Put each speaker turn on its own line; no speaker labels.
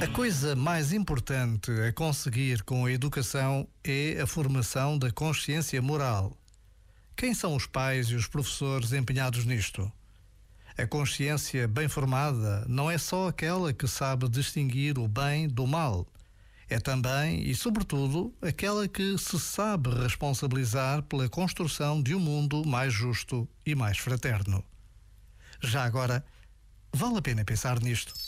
A coisa mais importante a conseguir com a educação é a formação da consciência moral. Quem são os pais e os professores empenhados nisto? A consciência bem formada não é só aquela que sabe distinguir o bem do mal. É também e, sobretudo, aquela que se sabe responsabilizar pela construção de um mundo mais justo e mais fraterno. Já agora, vale a pena pensar nisto.